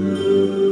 Música